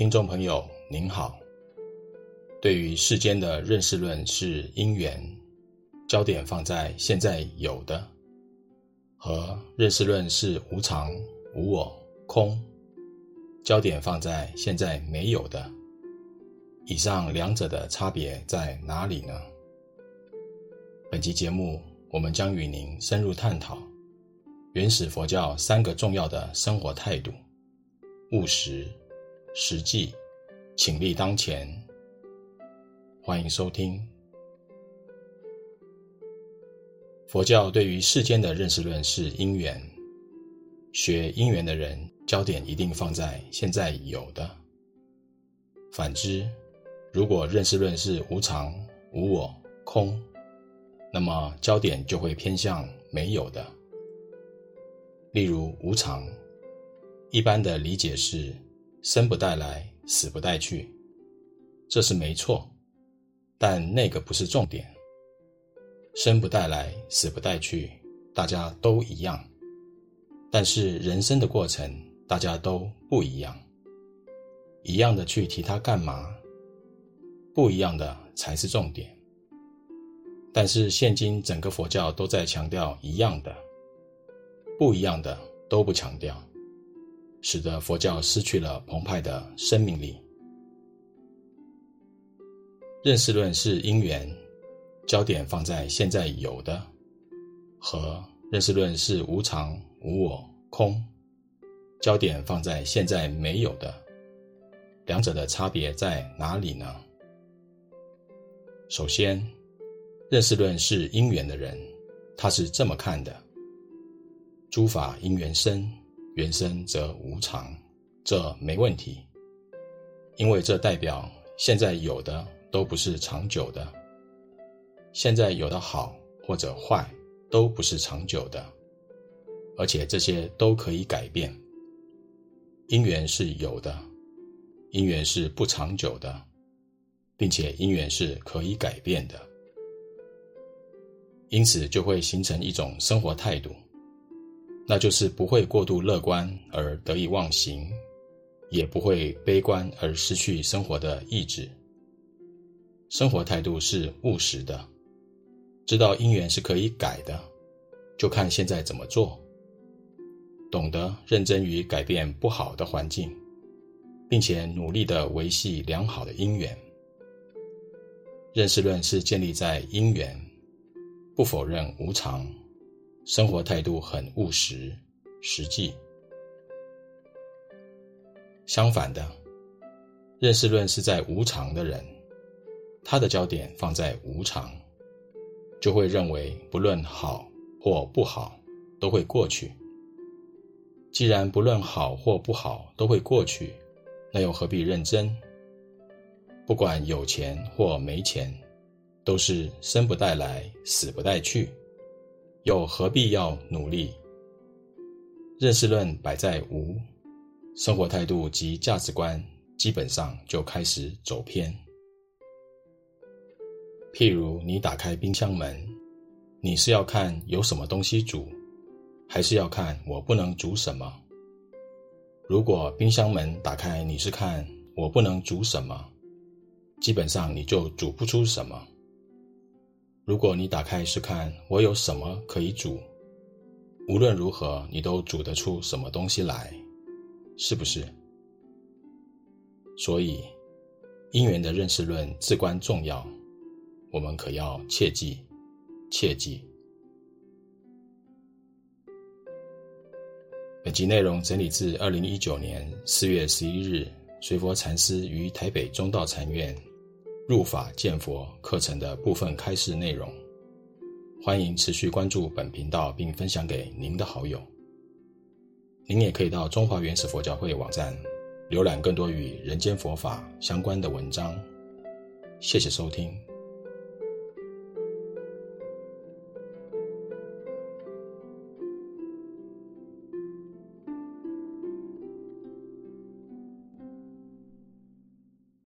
听众朋友您好。对于世间的认识论是因缘，焦点放在现在有的；和认识论是无常、无我、空，焦点放在现在没有的。以上两者的差别在哪里呢？本期节目，我们将与您深入探讨原始佛教三个重要的生活态度：务实、实际、请立当前。欢迎收听。佛教对于世间的认识论是因缘，学因缘的人，焦点一定放在现在有的。反之，如果认识论是无常、无我、空，那么焦点就会偏向没有的。例如无常，一般的理解是生不带来，死不带去，这是没错，但那个不是重点。生不带来，死不带去，大家都一样，但是人生的过程大家都不一样。一样的去提它干嘛？不一样的才是重点。但是现今整个佛教都在强调一样的，不一样的都不强调，使得佛教失去了澎湃的生命力。认识论是因缘，焦点放在现在有的；和认识论是无常、无我、空，焦点放在现在没有的。两者的差别在哪里呢？首先，认识论是因缘的人，他是这么看的：诸法因缘生，缘生则无常，这没问题，因为这代表现在有的都不是长久的，现在有的好或者坏都不是长久的，而且这些都可以改变。因缘是有的，因缘是不长久的，并且因缘是可以改变的。因此就会形成一种生活态度，那就是不会过度乐观而得意忘形，也不会悲观而失去生活的意志。生活态度是务实的，知道因缘是可以改的，就看现在怎么做。懂得认真于改变不好的环境，并且努力地维系良好的因缘。认识论是建立在因缘。不否认无常，生活态度很务实、实际。相反的，认识论是在无常的人，他的焦点放在无常，就会认为不论好或不好都会过去。既然不论好或不好都会过去，那又何必认真？不管有钱或没钱。都是生不带来，死不带去，又何必要努力？认识论摆在无，生活态度及价值观基本上就开始走偏。譬如你打开冰箱门，你是要看有什么东西煮，还是要看我不能煮什么？如果冰箱门打开，你是看我不能煮什么，基本上你就煮不出什么。如果你打开是看我有什么可以煮，无论如何你都煮得出什么东西来，是不是？所以，因缘的认识论至关重要，我们可要切记，切记。本集内容整理自二零一九年四月十一日随佛禅师于台北中道禅院。入法见佛课程的部分开示内容，欢迎持续关注本频道并分享给您的好友。您也可以到中华原始佛教会网站浏览更多与人间佛法相关的文章。谢谢收听。